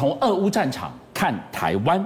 从俄乌战场看台湾。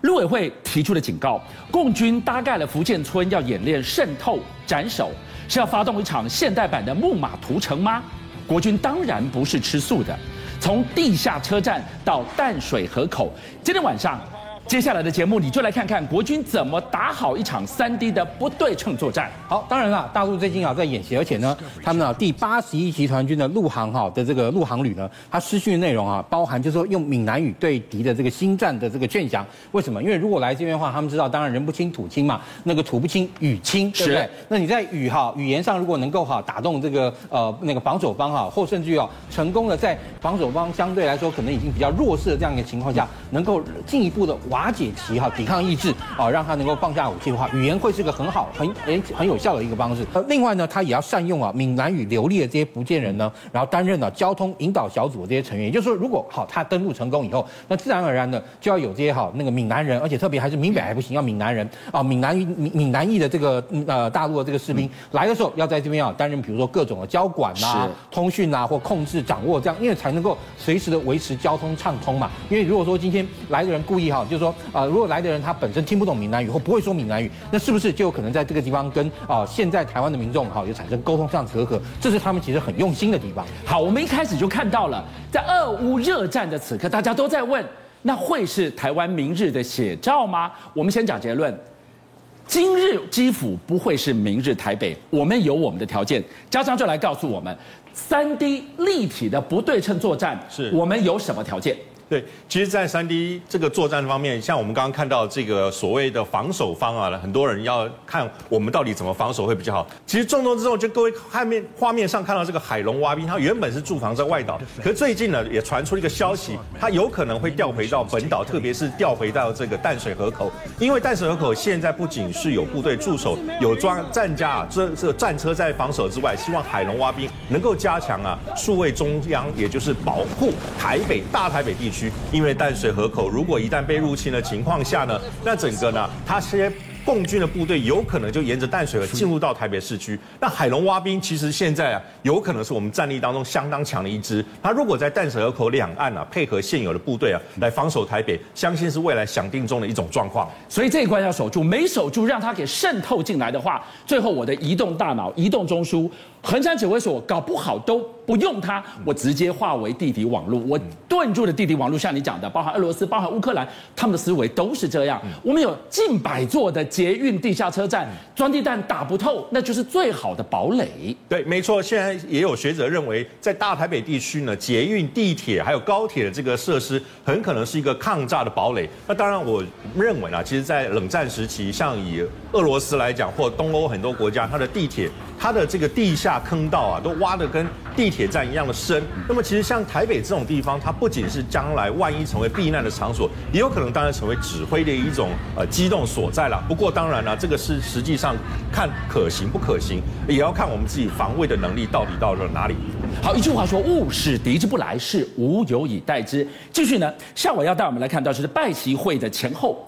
陆委会提出了警告，共军搭盖了福建村，要演练渗透斩首，是要发动一场现代版的木马屠城吗？国军当然不是吃素的，从地下车站到淡水河口，今天晚上。接下来的节目，你就来看看国军怎么打好一场三 D 的不对称作战。好，当然了，大陆最近啊在演习，而且呢，他们啊第八十一集团军的陆航哈的这个陆航旅呢，它失去的内容啊，包含就是说用闽南语对敌的这个心战的这个劝降。为什么？因为如果来这边的话，他们知道，当然人不清土清嘛，那个土不清语清，对不对？那你在语哈语言上如果能够哈打动这个呃那个防守方哈，或甚至于啊成功的在防守方相对来说可能已经比较弱势的这样一个情况下，能够进一步的瓦解其哈抵抗意志啊，让他能够放下武器的话，语言会是个很好、很很很有效的一个方式。呃，另外呢，他也要善用啊闽南语流利的这些福建人呢，然后担任了交通引导小组的这些成员。也就是说，如果好他登陆成功以后，那自然而然的就要有这些好那个闽南人，而且特别还是闽北还不行，要闽南人啊，闽南语闽闽南裔的这个呃大陆的这个士兵、嗯、来的时候，要在这边啊担任比如说各种的交管啊、通讯啊或控制掌握这样，因为才能够随时的维持交通畅通嘛。因为如果说今天来的人故意哈，就是说啊。呃如果来的人他本身听不懂闽南语或不会说闽南语，那是不是就有可能在这个地方跟啊现在台湾的民众哈有产生沟通上的隔阂？这是他们其实很用心的地方。好，我们一开始就看到了，在俄乌热战的此刻，大家都在问，那会是台湾明日的写照吗？我们先讲结论，今日基辅不会是明日台北，我们有我们的条件。嘉璋就来告诉我们，三 D 立体的不对称作战，是我们有什么条件？对，其实，在三 D 这个作战方面，像我们刚刚看到这个所谓的防守方啊，很多人要看我们到底怎么防守会比较好。其实重中之重，就各位画面画面上看到这个海龙蛙兵，它原本是驻防在外岛，可是最近呢，也传出一个消息，它有可能会调回到本岛，特别是调回到这个淡水河口，因为淡水河口现在不仅是有部队驻守，有装战架啊，这这战车在防守之外，希望海龙蛙兵能够加强啊，数位中央，也就是保护台北大台北地区。因为淡水河口如果一旦被入侵的情况下呢，那整个呢，它些共军的部队有可能就沿着淡水河进入到台北市区。那海龙挖兵其实现在啊，有可能是我们战力当中相当强的一支。它如果在淡水河口两岸啊，配合现有的部队啊，来防守台北，相信是未来响定中的一种状况。所以这一关要守住，没守住，让它给渗透进来的话，最后我的移动大脑、移动中枢、横山指挥所搞不好都。不用它，我直接化为地底网络。我顿住的地底网络，像你讲的，包含俄罗斯、包含乌克兰，他们的思维都是这样。我们有近百座的捷运地下车站，装地弹打不透，那就是最好的堡垒。对，没错。现在也有学者认为，在大台北地区呢，捷运、地铁还有高铁的这个设施，很可能是一个抗炸的堡垒。那当然，我认为啊，其实，在冷战时期，像以俄罗斯来讲，或东欧很多国家，它的地铁。它的这个地下坑道啊，都挖的跟地铁站一样的深。那么，其实像台北这种地方，它不仅是将来万一成为避难的场所，也有可能当然成为指挥的一种呃机动所在了。不过，当然了，这个是实际上看可行不可行，也要看我们自己防卫的能力到底到了哪里。好，一句话说，勿使敌之不来，是无有以待之。继续呢，下午要带我们来看到就是拜习会的前后，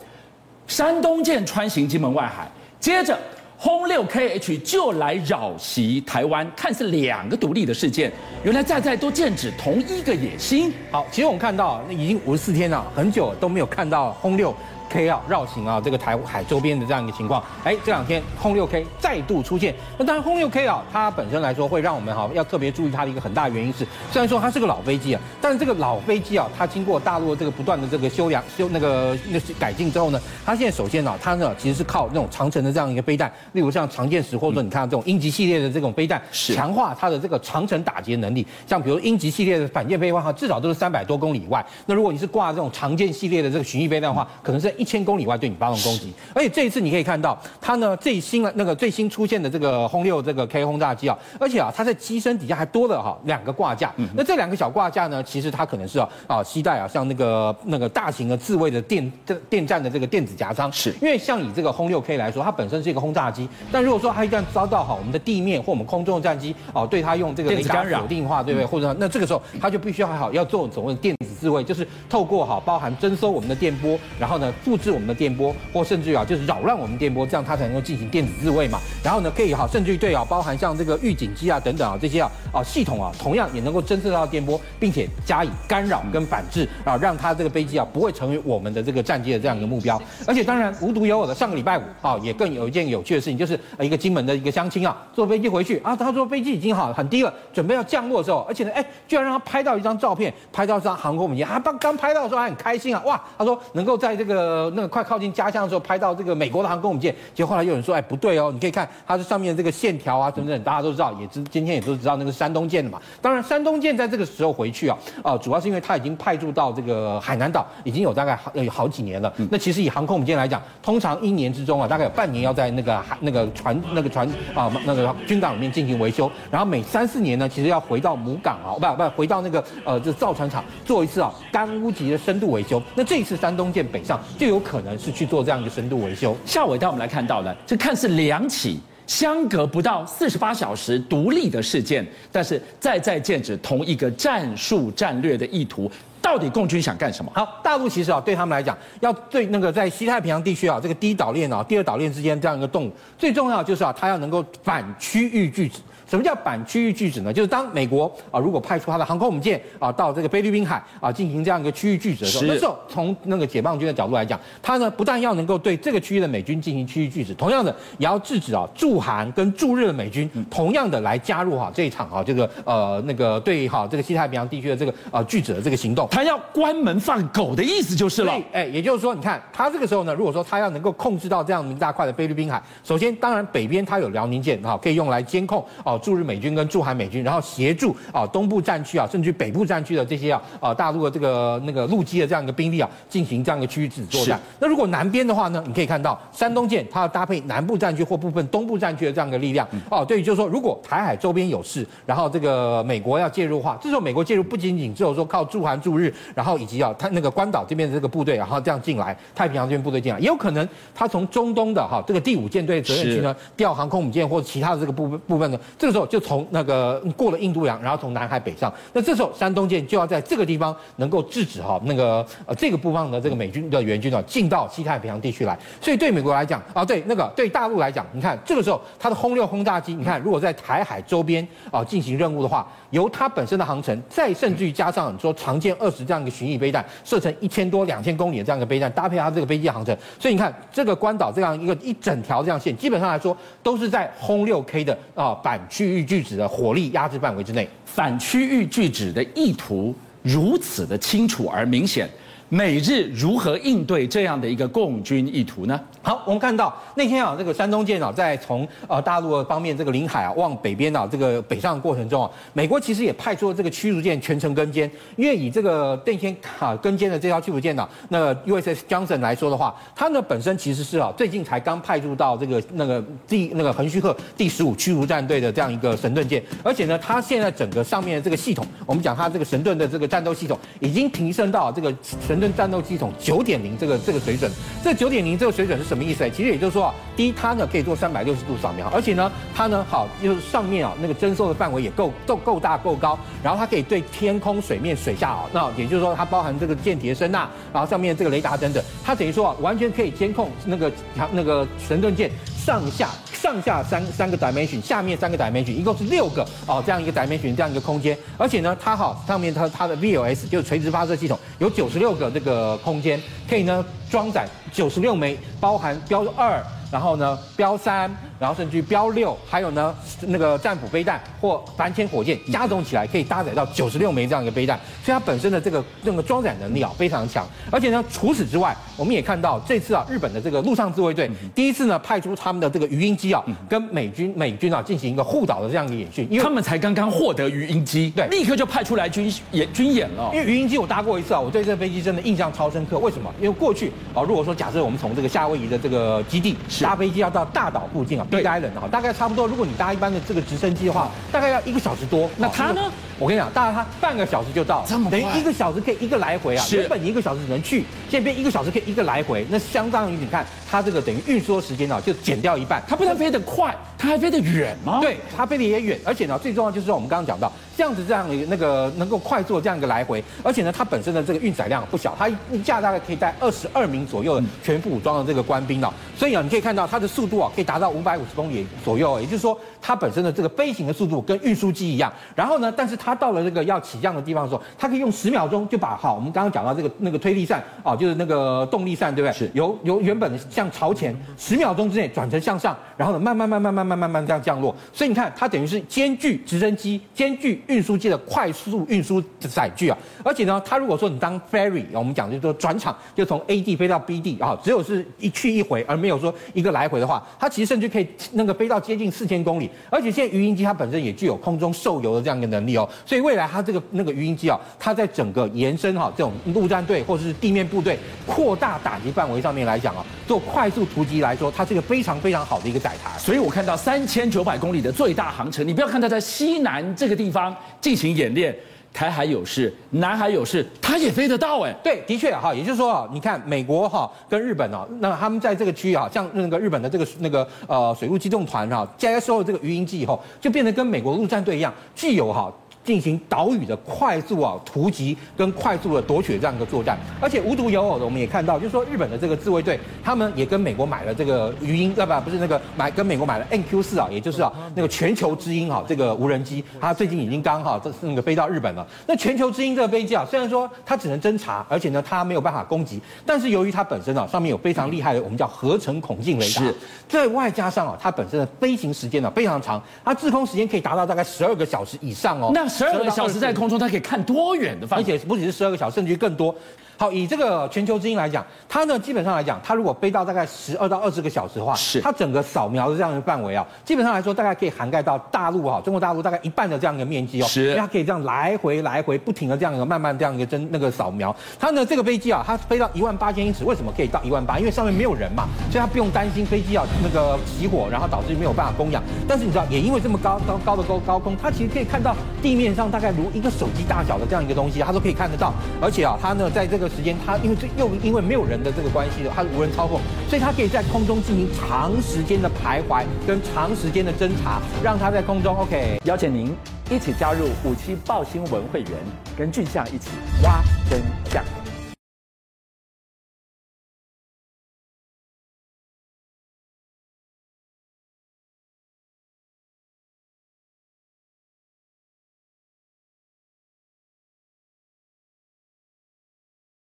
山东舰穿行金门外海，接着。轰六 KH 就来扰袭台湾，看似两个独立的事件，原来在在都剑指同一个野心。好，其实我们看到，那已经五十四天了，很久都没有看到轰六。K 啊，绕行啊，这个台海周边的这样一个情况，哎，这两天轰六 K 再度出现。那当然，轰六 K 啊，它本身来说会让我们哈要特别注意它的一个很大原因是，虽然说它是个老飞机啊，但是这个老飞机啊，它经过大陆这个不断的这个修养、修那个那改进之后呢，它现在首先呢，它呢其实是靠那种长城的这样一个飞弹，例如像长剑十，或者说你看这种鹰击系列的这种飞弹，强化它的这个长城打击能力。像比如鹰击系列的反舰飞弹哈，至少都是三百多公里以外。那如果你是挂这种长剑系列的这个巡弋飞弹的话，可能是。一千公里外对你发动攻击，而且这一次你可以看到它呢最新的那个最新出现的这个轰六这个 K 轰炸机啊，而且啊它在机身底下还多了哈两个挂架，那这两个小挂架呢，其实它可能是啊啊携带啊像那个那个大型的自卫的电电站的这个电子夹舱，是因为像以这个轰六 K 来说，它本身是一个轰炸机，但如果说它一旦遭到哈我们的地面或我们空中的战机哦对它用这个雷达锁定化，对不对？或者那这个时候它就必须要还好要做所谓的电子自卫，就是透过哈包含征收我们的电波，然后呢。复制我们的电波，或甚至于啊就是扰乱我们电波，这样它才能够进行电子自卫嘛。然后呢，可以哈，甚至于对啊，包含像这个预警机啊等等啊这些啊啊系统啊，同样也能够侦测到电波，并且加以干扰跟反制啊，让它这个飞机啊不会成为我们的这个战机的这样一个目标。而且当然无独有偶的，上个礼拜五啊也更有一件有趣的事情，就是一个金门的一个乡亲啊坐飞机回去啊，他说飞机已经好很低了，准备要降落的时候，而且呢哎居然让他拍到一张照片，拍到一张航空母舰，他刚刚拍到的时候还很开心啊，哇，他说能够在这个那个快靠近家乡的时候拍到这个美国的航空母舰，结果后来有人说哎不对哦，你可以看它这上面的这个线条啊等等，大家都知道，也知今天也都知道那个山东舰的嘛。当然山东舰在这个时候回去啊啊，主要是因为它已经派驻到这个海南岛，已经有大概好有好几年了。那其实以航空母舰来讲，通常一年之中啊，大概有半年要在那个海那个船那个船啊那个军港里面进行维修，然后每三四年呢，其实要回到母港啊，不不回到那个呃这造船厂做一次啊干污级的深度维修。那这一次山东舰北上就有可能是去做这样一个深度维修。下尾带我们来看到的，这看似两起相隔不到四十八小时独立的事件，但是再再剑指同一个战术战略的意图。到底共军想干什么？好，大陆其实啊，对他们来讲，要对那个在西太平洋地区啊，这个第一岛链啊、第二岛链之间这样一个动物，最重要就是啊，它要能够反区域拒止。什么叫反区域拒止呢？就是当美国啊，如果派出它的航空母舰啊到这个菲律宾海啊进行这样一个区域拒止的时候，那时候从那个解放军的角度来讲，它呢不但要能够对这个区域的美军进行区域拒止，同样的也要制止啊驻韩跟驻日的美军同样的来加入哈这一场哈这个呃那个对哈这个西太平洋地区的这个啊拒止的这个行动。他要关门放狗的意思就是了。哎，也就是说，你看他这个时候呢，如果说他要能够控制到这样一大块的菲律宾海，首先当然北边它有辽宁舰哈可以用来监控哦。驻日美军跟驻韩美军，然后协助啊东部战区啊，甚至北部战区的这些啊啊大陆的这个那个陆基的这样一个兵力啊，进行这样一个区域制止作战。那如果南边的话呢，你可以看到山东舰它要搭配南部战区或部分东部战区的这样一个力量哦。对于就是说，如果台海周边有事，然后这个美国要介入的话，这时候美国介入不仅仅只有说靠驻韩驻日，然后以及啊它那个关岛这边的这个部队，然后这样进来，太平洋这边部队进来，也有可能他从中东的哈这个第五舰队责任区呢调航空母舰或者其他的这个部分部分呢，这个时候就。从那个过了印度洋，然后从南海北上，那这时候山东舰就要在这个地方能够制止哈那个呃这个部分的这个美军的援军啊进到西太平洋地区来。所以对美国来讲啊，对那个对大陆来讲，你看这个时候它的轰六轰炸机，你看如果在台海周边啊进行任务的话，由它本身的航程，再甚至于加上你说长剑二十这样一个巡弋飞弹，射程一千多两千公里的这样一个飞弹，搭配它这个飞机航程，所以你看这个关岛这样一个一整条这样线，基本上来说都是在轰六 K 的啊版区区域拒止的火力压制范围之内，反区域拒止的意图如此的清楚而明显。美日如何应对这样的一个共军意图呢？好，我们看到那天啊，这个山东舰啊，在从呃大陆方面这个领海啊往北边啊这个北上的过程中啊，美国其实也派出了这个驱逐舰全程跟监，因为以这个那天啊跟监的这条驱逐舰呢，那 USS Johnson 来说的话，它呢本身其实是啊最近才刚派驻到这个那个第那个横须贺第十五驱逐战队的这样一个神盾舰，而且呢，它现在整个上面的这个系统，我们讲它这个神盾的这个战斗系统已经提升到这个神。神盾战斗系统九点零这个这个水准，这九点零这个水准是什么意思？其实也就是说啊，第一，它呢可以做三百六十度扫描，而且呢，它呢好就是上面啊那个侦搜的范围也够够够大够高，然后它可以对天空、水面、水下啊，那也就是说它包含这个间谍声呐，然后上面这个雷达等等，它等于说啊完全可以监控那个那个神盾舰上下上下三三个 dimension，下面三个 dimension，一共是六个哦这样一个 dimension 这样一个空间，而且呢它好上面它它的 VOS 就是垂直发射系统有九十六个这个。空间可以呢装载九十六枚，包含标二，然后呢标三。然后甚至于标六，还有呢那个战斧飞弹或反潜火箭加总起来可以搭载到九十六枚这样一个飞弹，所以它本身的这个那个装载能力啊非常强。而且呢除此之外，我们也看到这次啊日本的这个陆上自卫队第一次呢派出他们的这个鱼鹰机啊跟美军美军啊进行一个互导的这样一个演训，因为他们才刚刚获得鱼鹰机，对，立刻就派出来军演军演了。因为鱼鹰机我搭过一次啊，我对这个飞机真的印象超深刻。为什么？因为过去啊如果说假设我们从这个夏威夷的这个基地搭飞机要到大岛附近啊，Big Island 啊，大概。差不多，如果你搭一般的这个直升机的话，大概要一个小时多。那它呢？我跟你讲，大概它半个小时就到，这么等于一个小时可以一个来回啊。原本你一个小时只能去，现在变一个小时可以一个来回，那相当于你看它这个等于运输的时间呢，就减掉一半。它不但飞得快，它还飞得远吗？对，它飞得也远，而且呢，最重要就是说我们刚刚讲到这样子这样的那个能够快速的这样一个来回，而且呢，它本身的这个运载量不小，它一架大概可以带二十二名左右的全副武装的这个官兵哦。所以啊，你可以看到它的速度啊，可以达到五百五十公里左右，也就是说，它本身的这个飞行的速度跟运输机一样。然后呢，但是它到了这个要起降的地方的时候，它可以用十秒钟就把好，我们刚刚讲到这个那个推力扇啊，就是那个动力扇，对不对？是。由由原本的向朝前，十秒钟之内转成向上，然后呢，慢慢慢慢慢慢慢慢这样降落。所以你看，它等于是兼具直升机、兼具运输机的快速运输载具啊。而且呢，它如果说你当 ferry，我们讲就是说转场，就从 A 地飞到 B 地啊，只有是一去一回，而没有说一个来回的话，它其实甚至可以那个飞到接近四千公里。而且现在鱼鹰机它本身也具有空中受油的这样一个能力哦，所以未来它这个那个鱼鹰机啊，它在整个延伸哈这种陆战队或者是地面部队扩大打击范围上面来讲啊，做快速突击来说，它是一个非常非常好的一个载台。所以我看到三千九百公里的最大航程，你不要看它在西南这个地方进行演练。台海有事，南海有事，它也飞得到哎。对，的确哈，也就是说啊，你看美国哈跟日本啊，那他们在这个区域啊，像那个日本的这个那个呃水陆机动团哈，接收了这个鱼鹰机以后，就变得跟美国陆战队一样，具有哈。进行岛屿的快速啊突击跟快速的夺取这样一个作战，而且无独有偶的，我们也看到，就是说日本的这个自卫队，他们也跟美国买了这个鱼鹰，啊不不是那个买跟美国买了 NQ 四啊，也就是啊那个全球之鹰哈这个无人机，它最近已经刚好这是那个飞到日本了。那全球之鹰这个飞机啊，虽然说它只能侦察，而且呢它没有办法攻击，但是由于它本身啊上面有非常厉害的我们叫合成孔径雷达，再外加上啊它本身的飞行时间呢非常长，它滞空时间可以达到大概十二个小时以上哦。那十二个小时在空中，它可以看多远的范围？而且不仅是十二个小时，甚至于更多。好，以这个全球之鹰来讲，它呢基本上来讲，它如果飞到大概十二到二十个小时的话，是它整个扫描的这样的范围啊，基本上来说大概可以涵盖到大陆哈，中国大陆大概一半的这样一个面积哦。是，因为它可以这样来回来回不停的这样一个慢慢这样一个真那个扫描。它呢这个飞机啊，它飞到一万八千英尺，为什么可以到一万八？因为上面没有人嘛，所以它不用担心飞机啊那个起火，然后导致没有办法供氧。但是你知道，也因为这么高高高的高高空，它其实可以看到地面上大概如一个手机大小的这样一个东西，它都可以看得到。而且啊，它呢在这个时间，它因为这又因为没有人的这个关系，它是无人操控，所以它可以在空中进行长时间的徘徊跟长时间的侦查，让它在空中 OK。邀请您一起加入五七报新闻会员，跟俊相一起挖真相。